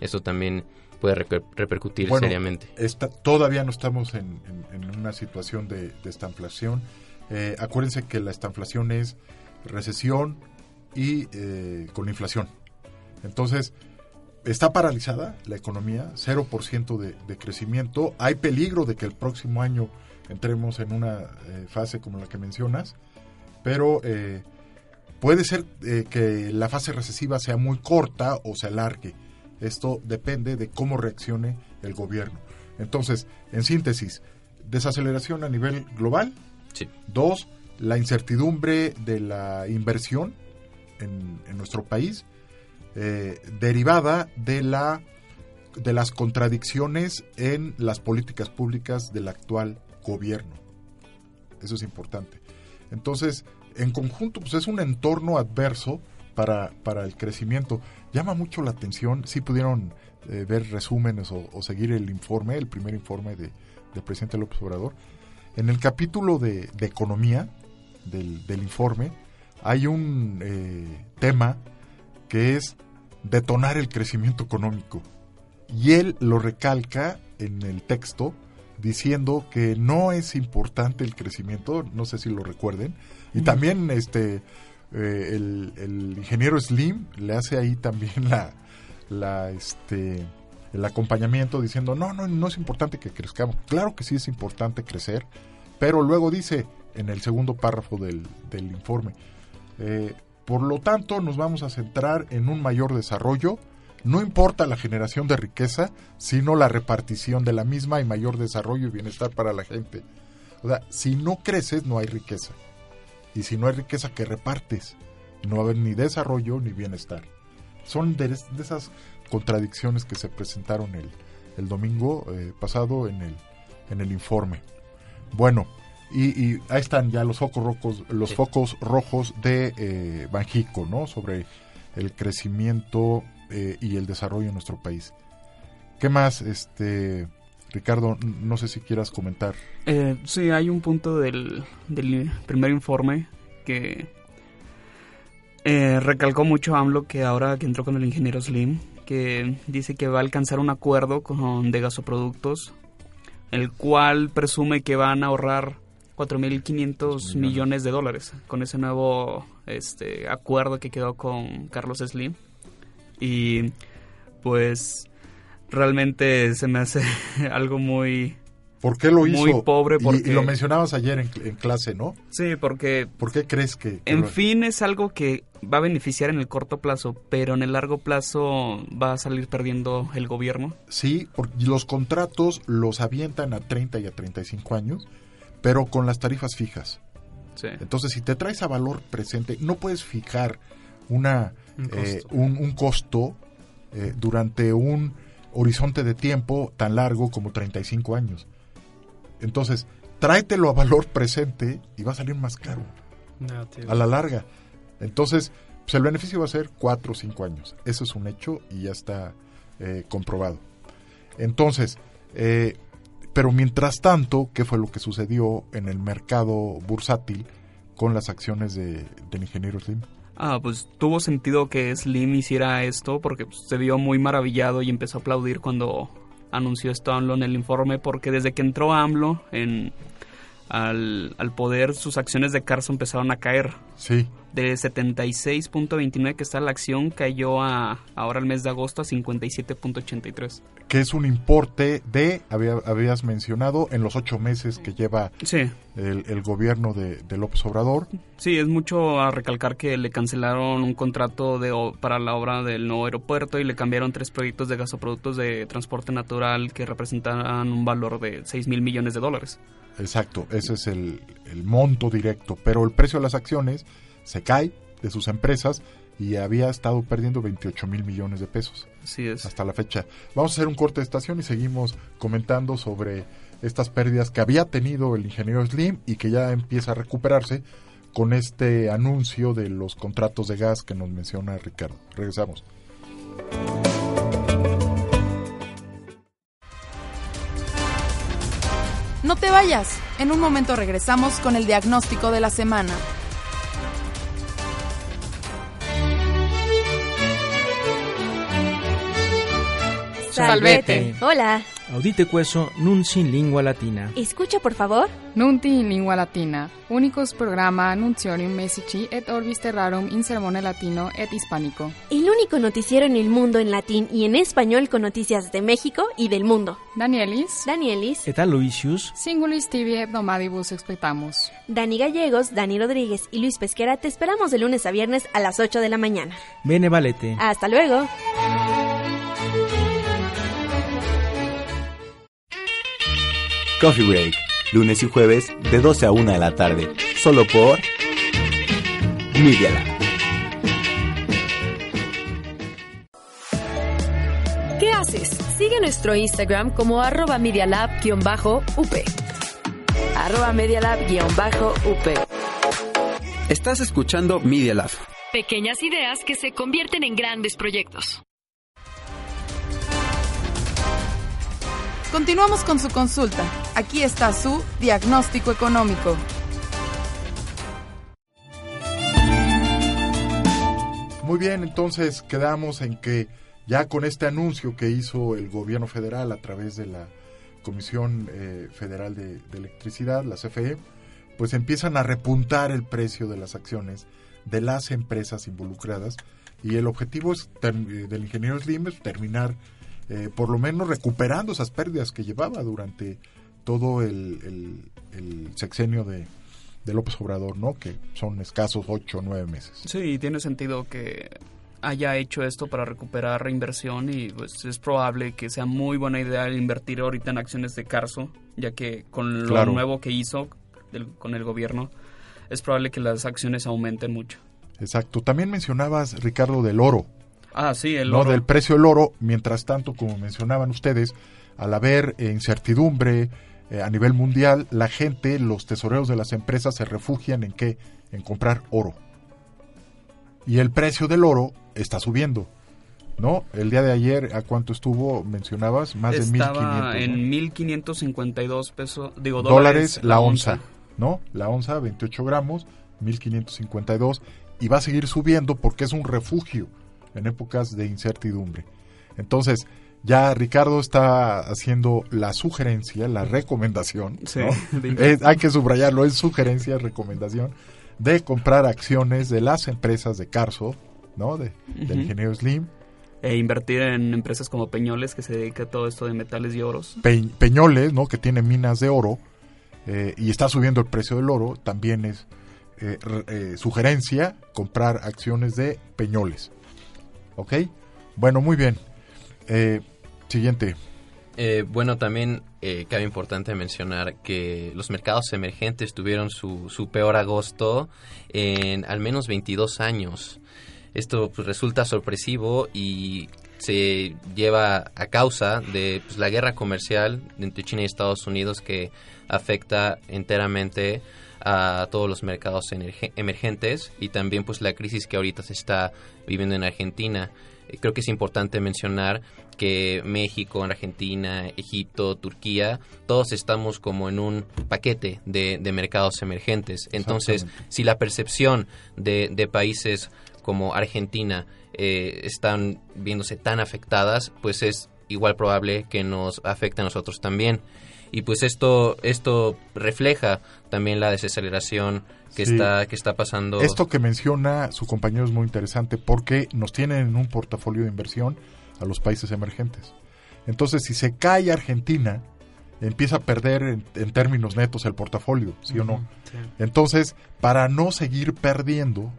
eso también puede reper- repercutir Bueno, seriamente está- todavía no estamos en, en- en una situación de, de estanflación. Eh, acuérdense que la estanflación es recesión y eh, con inflación. Entonces, está paralizada la economía, 0% de, de crecimiento. Hay peligro de que el próximo año entremos en una eh, fase como la que mencionas, pero eh, puede ser eh, que la fase recesiva sea muy corta o se alargue. Esto depende de cómo reaccione el gobierno. Entonces, en síntesis, desaceleración a nivel global. Sí. Dos, la incertidumbre de la inversión en, en nuestro país, eh, derivada de la de las contradicciones en las políticas públicas del actual gobierno. Eso es importante. Entonces, en conjunto, pues es un entorno adverso para, para el crecimiento. Llama mucho la atención, si pudieron eh, ver resúmenes o, seguir el informe, el primer informe de, del presidente López Obrador. En el capítulo de, de economía del, del informe hay un eh, tema que es detonar el crecimiento económico. Y él lo recalca en el texto diciendo que no es importante el crecimiento, no sé si lo recuerden. Y también este eh, el, el ingeniero Slim le hace ahí también la, la este el acompañamiento diciendo no, no, no es importante que crezcamos. Claro que sí es importante crecer, pero luego dice en el segundo párrafo del, del informe, eh, por lo tanto nos vamos a centrar en un mayor desarrollo, no importa la generación de riqueza, sino la repartición de la misma y mayor desarrollo y bienestar para la gente. O sea, si no creces no hay riqueza. Y si no hay riqueza, ¿qué repartes? No va a haber ni desarrollo ni bienestar. Son de, de esas contradicciones que se presentaron el, el domingo eh, pasado en el, en el informe. Bueno, y, y ahí están ya los focos rojos, los Sí. focos rojos de eh, Banjico, ¿no? Sobre el crecimiento eh, y el desarrollo en nuestro país. ¿Qué más, este Ricardo? No sé si quieras comentar. Eh, sí, hay un punto del, del primer informe que eh, recalcó mucho AMLO que ahora que entró con el ingeniero Slim, que dice que va a alcanzar un acuerdo con de gasoproductos, el cual presume que van a ahorrar 4.500 millones de dólares con ese nuevo este, acuerdo que quedó con Carlos Slim. Y pues realmente se me hace algo muy... ¿Por qué lo hizo? Muy pobre Y- porque... Y, lo mencionabas ayer en, en clase, ¿no? Sí, porque ¿Por qué crees que...? que En lo- fin, es algo que va a beneficiar en el corto plazo, pero en el largo plazo va a salir perdiendo el gobierno. Sí, porque los contratos los avientan a 30 y a 35 años, pero con las tarifas fijas. Sí. Entonces, si te traes a valor presente, no puedes fijar una, Un eh, costo. un, un costo eh, durante un horizonte de tiempo tan largo como 35 años. Entonces, tráetelo a valor presente y va a salir más caro a la larga. Entonces, pues el beneficio va a ser 4 o 5 años. Eso es un hecho y ya está eh, comprobado. Entonces, eh, pero mientras tanto, ¿qué fue lo que sucedió en el mercado bursátil con las acciones de, del ingeniero Slim? Ah, pues tuvo sentido que Slim hiciera esto porque pues, se vio muy maravillado y empezó a aplaudir cuando anunció esto AMLO en el informe porque desde que entró AMLO en, al, al poder sus acciones de Carso empezaron a caer. Sí, De 76.29 que está la acción cayó a ahora el mes de agosto a 57.83. que es un importe de, había- habías mencionado, en los ocho meses que lleva Sí, el, el gobierno de, de López Obrador. Sí, es mucho a recalcar que le cancelaron un contrato de, para la obra del nuevo aeropuerto y le cambiaron tres proyectos de gasoproductos de transporte natural que representaban un valor de 6 mil millones de dólares. Exacto, ese es el, el monto directo, pero el precio de las acciones se cae de sus empresas y había estado perdiendo 28 mil millones de pesos Así es. hasta la fecha. Vamos a hacer un corte de estación y seguimos comentando sobre estas pérdidas que había tenido el ingeniero Slim y que ya empieza a recuperarse con este anuncio de los contratos de gas que nos menciona Ricardo. Regresamos. No te vayas. En un momento regresamos con el diagnóstico de la semana. Salvete. Hola. Audite queso nun sin lingua latina. Escucha, por favor. Nunti in lingua latina, unicus programa annunciorium messici et orbis terrarum in sermone latino et hispanico. El único noticiero en el mundo en latín y en español con noticias de México y del mundo. Danielis, Danielis, Et Aloysius, singulis tibi et nomadibus expectamus. Dani Gallegos, Dani Rodríguez y Luis Pesquera te esperamos de lunes a viernes a las 8 de la mañana. bene valete. Hasta luego. Coffee Break, lunes y jueves de 12 a 1 de la tarde, solo por Media Lab. ¿Qué haces? Sigue nuestro Instagram como arroba medialab-up. Arroba medialab-up. Estás escuchando Media Lab. Pequeñas ideas que se convierten en grandes proyectos. Continuamos con su consulta. Aquí está su diagnóstico económico. Muy bien, entonces quedamos en que ya con este anuncio que hizo el gobierno federal a través de la Comisión eh, Federal de, Electricidad, la CFE, pues empiezan a repuntar el precio de las acciones de las empresas involucradas y el objetivo es eh, del ingeniero Slim es terminar eh, por lo menos recuperando esas pérdidas que llevaba durante todo el, el- el sexenio de, de López Obrador, ¿no? Que son escasos ocho o nueve meses. Sí, tiene sentido que haya hecho esto para recuperar reinversión y pues es probable que sea muy buena idea invertir ahorita en acciones de Carso, ya que con lo Claro. nuevo que hizo del- con el gobierno es probable que las acciones aumenten mucho. Exacto. También mencionabas, Ricardo, del oro. Ah, sí, el ¿no? oro. Del precio del oro. Mientras tanto, como mencionaban ustedes, al haber eh, incertidumbre eh, a nivel mundial, la gente, los tesoreros de las empresas se refugian en qué? En comprar oro. Y el precio del oro está subiendo. ¿No? El día de ayer, ¿a cuánto estuvo? Mencionabas, más de Estaba 1.500 ¿no? en 1552 pesos, digo dólares dólares, la onza, ¿no? La onza, 28 gramos, 1552, y va a seguir subiendo porque es un refugio en épocas de incertidumbre. Entonces, ya Ricardo está haciendo la sugerencia, la recomendación, Sí, ¿no? Es- hay que subrayarlo, es sugerencia, recomendación, de comprar acciones de las empresas de Carso, ¿no? De, Del ingeniero Slim, e invertir en empresas como Peñoles, que se dedica a todo esto de metales y oros. Pe- Peñoles, ¿no? Que tiene minas de oro eh, y está subiendo el precio del oro, también es eh, eh, sugerencia comprar acciones de Peñoles. ¿Ok? Bueno, muy bien. Eh, siguiente. Eh, bueno, también eh, cabe importante mencionar que los mercados emergentes tuvieron su, su peor agosto en al menos 22 años. Esto pues, resulta sorpresivo y se lleva a causa de pues, la guerra comercial entre China y Estados Unidos que afecta enteramente a todos los mercados emergentes y también pues la crisis que ahorita se está viviendo en Argentina. Eh, Creo que es importante mencionar que México, Argentina, Egipto, Turquía, todos estamos como en un paquete de, de mercados emergentes. Entonces, si la percepción de, de países como Argentina eh, están viéndose tan afectadas, pues es igual probable que nos afecte a nosotros también. Y pues esto, esto refleja también la desaceleración que, Sí. está, que está pasando. Esto que menciona su compañero es muy interesante porque nos tienen en un portafolio de inversión a los países emergentes. Entonces, si se cae Argentina, empieza a perder en, en términos netos el portafolio, ¿sí o no? Sí. Entonces, para no seguir perdiendo,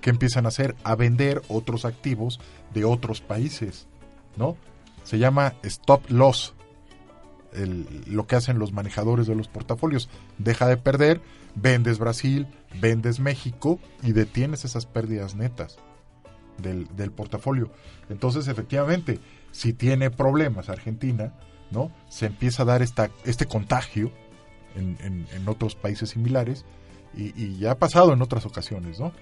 ¿qué empiezan a hacer? A vender otros activos de otros países, ¿no? Se llama stop loss, el- lo que hacen los manejadores de los portafolios. Deja de perder, vendes Brasil, vendes México y detienes esas pérdidas netas del, del portafolio. Entonces, efectivamente, si tiene problemas Argentina, ¿no? Se empieza a dar esta, este contagio en, en- en otros países similares y, y ya ha pasado en otras ocasiones, ¿no?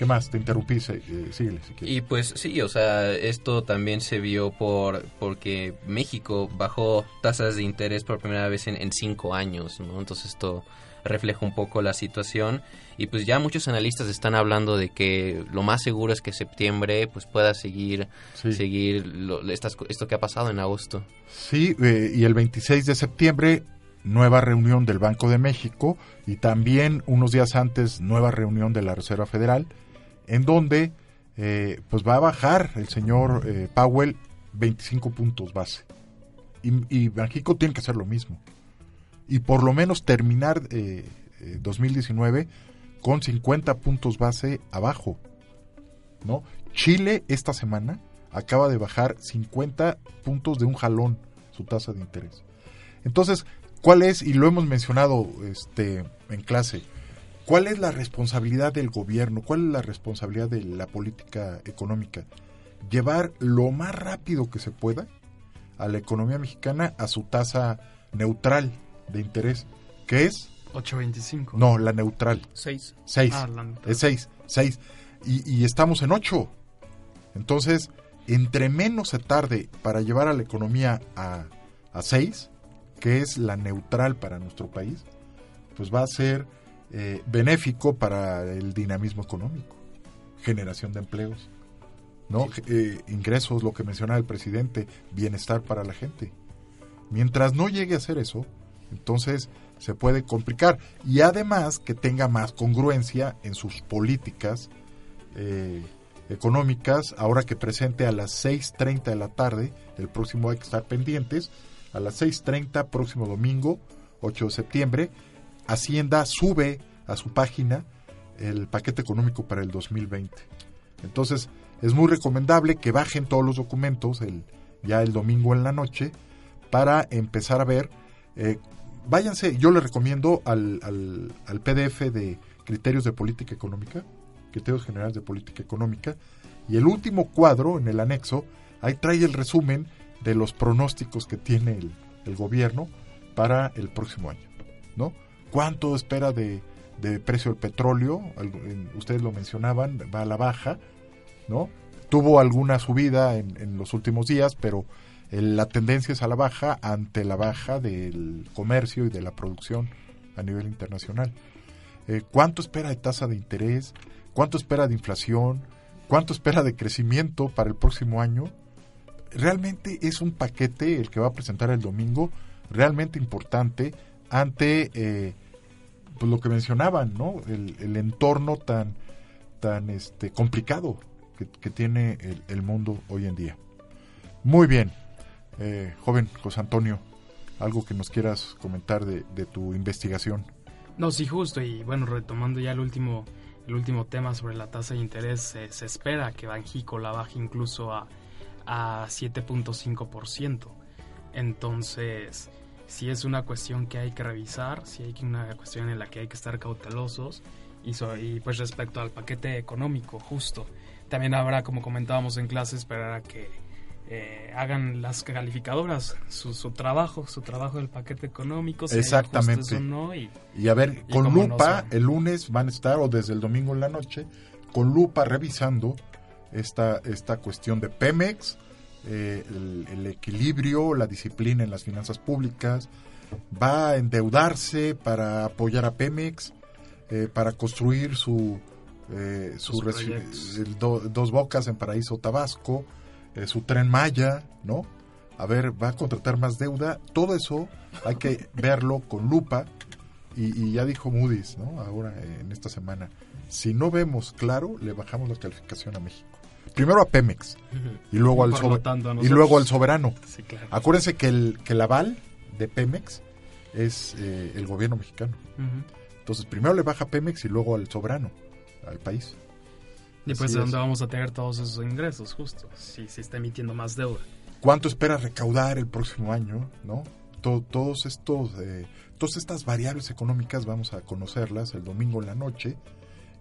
¿Qué más? Te interrumpí, eh, síguele si quieres. Y pues sí, o sea, esto también se vio por porque México bajó tasas de interés por primera vez en, en cinco años, ¿no? Entonces esto refleja un poco la situación y pues ya muchos analistas están hablando de que lo más seguro es que septiembre pues pueda seguir Sí. seguir lo- estas esto que ha pasado en agosto. Sí, eh, y el 26 de septiembre, nueva reunión del Banco de México y también unos días antes, nueva reunión de la Reserva Federal, en donde eh, pues va a bajar el señor eh, Powell 25 puntos base. Y, y México tiene que hacer lo mismo. Y por lo menos terminar eh, eh, 2019 con 50 puntos base abajo. ¿no? Chile esta semana acaba de bajar 50 puntos de un jalón su tasa de interés. Entonces, ¿cuál es, y lo hemos mencionado este, en clase, cuál es la responsabilidad del gobierno? ¿Cuál es la responsabilidad de la política económica? Llevar lo más rápido que se pueda a la economía mexicana a su tasa neutral de interés, que es 8.25. no, la neutral. Seis. 6. Ah, la neutral. es 6. 6. Y, y estamos en 8. Entonces, entre menos se tarde para llevar a la economía a, a 6, que es la neutral para nuestro país, pues va a ser eh, benéfico para el dinamismo económico, generación de empleos, ¿no? Eh, ingresos, lo que mencionaba el presidente, bienestar para la gente. Mientras no llegue a hacer eso, entonces se puede complicar. Y además que tenga más congruencia en sus políticas eh, económicas, ahora que presente a las 6.30 de la tarde, el próximo hay que estar pendientes, a las 6.30, próximo domingo, 8 de septiembre, Hacienda sube a su página el paquete económico para el 2020. Entonces, es muy recomendable que bajen todos los documentos el, ya el domingo en la noche para empezar a ver. eh, váyanse, yo les recomiendo al, al, al PDF de Criterios de Política Económica, Criterios Generales de Política Económica, y el último cuadro en el anexo, ahí trae el resumen de los pronósticos que tiene el, el gobierno para el próximo año, ¿no? ¿Cuánto espera de, de precio del petróleo? Ustedes lo mencionaban, va a la baja, ¿no? Tuvo alguna subida en, en los últimos días, pero el- la tendencia es a la baja ante la baja del comercio y de la producción a nivel internacional. Eh, ¿Cuánto espera de tasa de interés? ¿Cuánto espera de inflación? ¿Cuánto espera de crecimiento para el próximo año? Realmente es un paquete el que va a presentar el domingo, realmente importante ante eh, pues lo que mencionaban, ¿no? El, entorno tan, tan este, complicado que, tiene el, mundo hoy en día. Muy bien, eh, joven José Antonio, algo que nos quieras comentar de, tu investigación. No, sí, justo. Y bueno, retomando ya el último, el último tema sobre la tasa de interés, se espera que Banjico la baje incluso a, a 7.5%. Entonces, sí es una cuestión que hay que revisar, sí hay una cuestión en la que hay que estar cautelosos. Y, so- y pues respecto al paquete económico, justo. También habrá, como comentábamos en clase, esperar a que eh, hagan las calificadoras su, su trabajo, su trabajo del paquete económico. si Exactamente. o no, y, Y a ver, y con lupa, va. el lunes van a estar, o desde el domingo en la noche, con lupa revisando esta, esta cuestión de Pemex, eh, el, el equilibrio, la disciplina en las finanzas públicas, va a endeudarse para apoyar a Pemex, eh, para construir su, eh, su el do- dos bocas en Paraíso Tabasco, eh, su tren Maya, ¿no? A ver, va a contratar más deuda. Todo eso hay que verlo con lupa. Y, y ya dijo Moody's, ¿no? Ahora, en esta semana. Si no vemos claro, le bajamos la calificación a México. Primero a Pemex. Y luego, al, Por lo sobe- tanto, a y luego al soberano. Sí, claro. Acuérdense que el, que el aval de Pemex es eh, el gobierno mexicano. Entonces, primero le baja a Pemex y luego al soberano, al país. Y pues es. de dónde vamos a tener todos esos ingresos, justo, si se está emitiendo más deuda. ¿Cuánto espera recaudar el próximo año? ¿no? To- todos estos, eh, todas estas variables económicas vamos a conocerlas el domingo en la noche.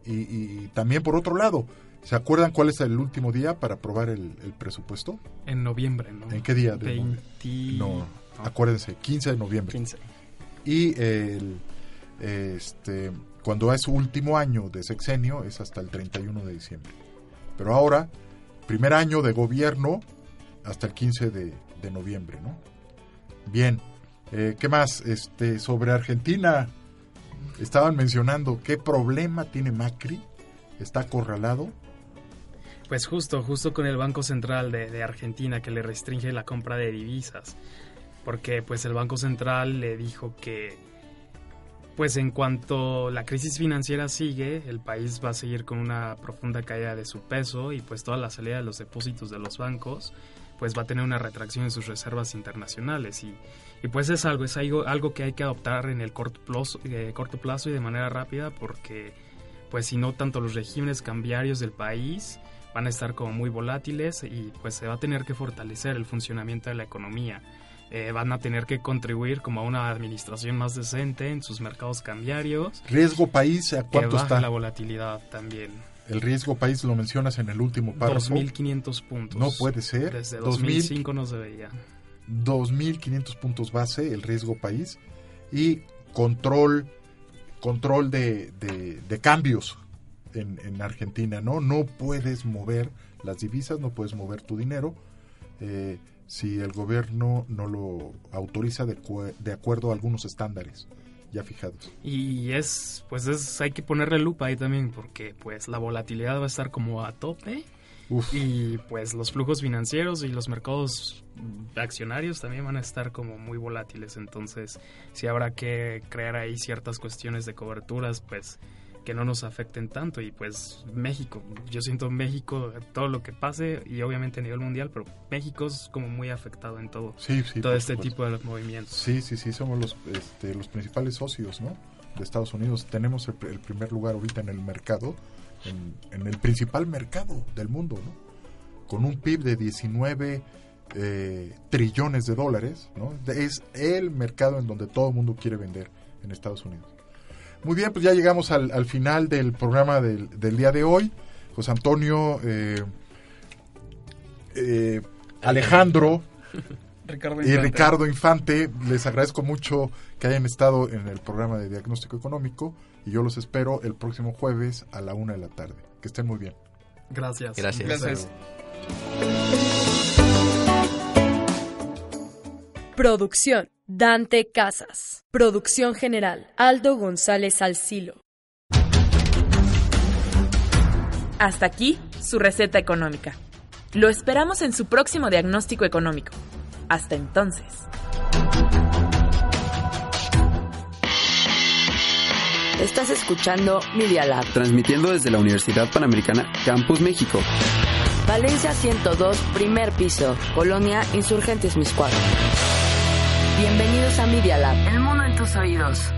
Y, y- y también por otro lado, ¿se acuerdan cuál es el último día para aprobar el, el presupuesto? En noviembre, ¿no? ¿En qué día? de 20... No, acuérdense, 15 de noviembre. 15. Y el, este, cuando es su último año de sexenio es hasta el 31 de diciembre. Pero ahora, primer año de gobierno hasta el 15 de, de noviembre, ¿no? Bien, eh, ¿qué más? Este, sobre Argentina, estaban mencionando qué problema tiene Macri, está acorralado. Pues justo, justo con el Banco Central de, Argentina que le restringe la compra de divisas. Porque pues el Banco Central le dijo que pues en cuanto la crisis financiera sigue, el país va a seguir con una profunda caída de su peso y pues toda la salida de los depósitos de los bancos pues va a tener una retracción en sus reservas internacionales y, y pues es algo, es algo, algo que hay que adoptar en el corto plazo, eh, corto plazo y de manera rápida porque pues si no tanto los regímenes cambiarios del país van a estar como muy volátiles y pues se va a tener que fortalecer el funcionamiento de la economía. Eh, van a tener que contribuir como a una administración más decente en sus mercados cambiarios. Riesgo país, ¿a Que cuánto está? la volatilidad también. El riesgo país lo mencionas en el último párrafo. 2.500 puntos. No puede ser. Desde 2000. 2005 no se veía. 2.500 puntos base, el riesgo país, y control, control de, de- de cambios en, en Argentina, ¿no? No puedes mover las divisas, no puedes mover tu dinero eh, si el gobierno no lo autoriza de, de acuerdo a algunos estándares ya fijados. Y es, pues es, hay que ponerle lupa ahí también porque pues la volatilidad va a estar como a tope. Y pues los flujos financieros y los mercados accionarios también van a estar como muy volátiles. Entonces sí habrá que crear ahí ciertas cuestiones de coberturas pues que no nos afecten tanto. Y pues México, yo siento México, todo lo que pase y obviamente a nivel mundial, pero México es como muy afectado en todo, Sí, sí, todo este supuesto. tipo de movimientos. Sí, sí, sí, somos los, este, los principales socios, ¿no? De Estados Unidos. Tenemos el, el primer lugar ahorita en el mercado, en, en el principal mercado del mundo, ¿no? Con un PIB de 19 eh, trillones de dólares, ¿no? Es el mercado en donde todo el mundo quiere vender en Estados Unidos. Muy bien, pues ya llegamos al, al final del programa del, del día de hoy. José Antonio, eh, eh, Alejandro Ricardo y. Ricardo Infante, les agradezco mucho que hayan estado en el programa de diagnóstico económico y yo los espero el próximo jueves a la una de la tarde. Que estén muy bien. Gracias. Gracias. Gracias. Producción Dante Casas. Producción general Aldo González Alcilo. Hasta aquí su receta económica. Lo esperamos en su próximo diagnóstico económico. Hasta entonces. Estás escuchando Media Lab. Transmitiendo desde la Universidad Panamericana Campus México. Valencia 102, primer piso. Colonia Insurgentes Miscuadro. Bienvenidos a Media Lab. El mundo en tus oídos.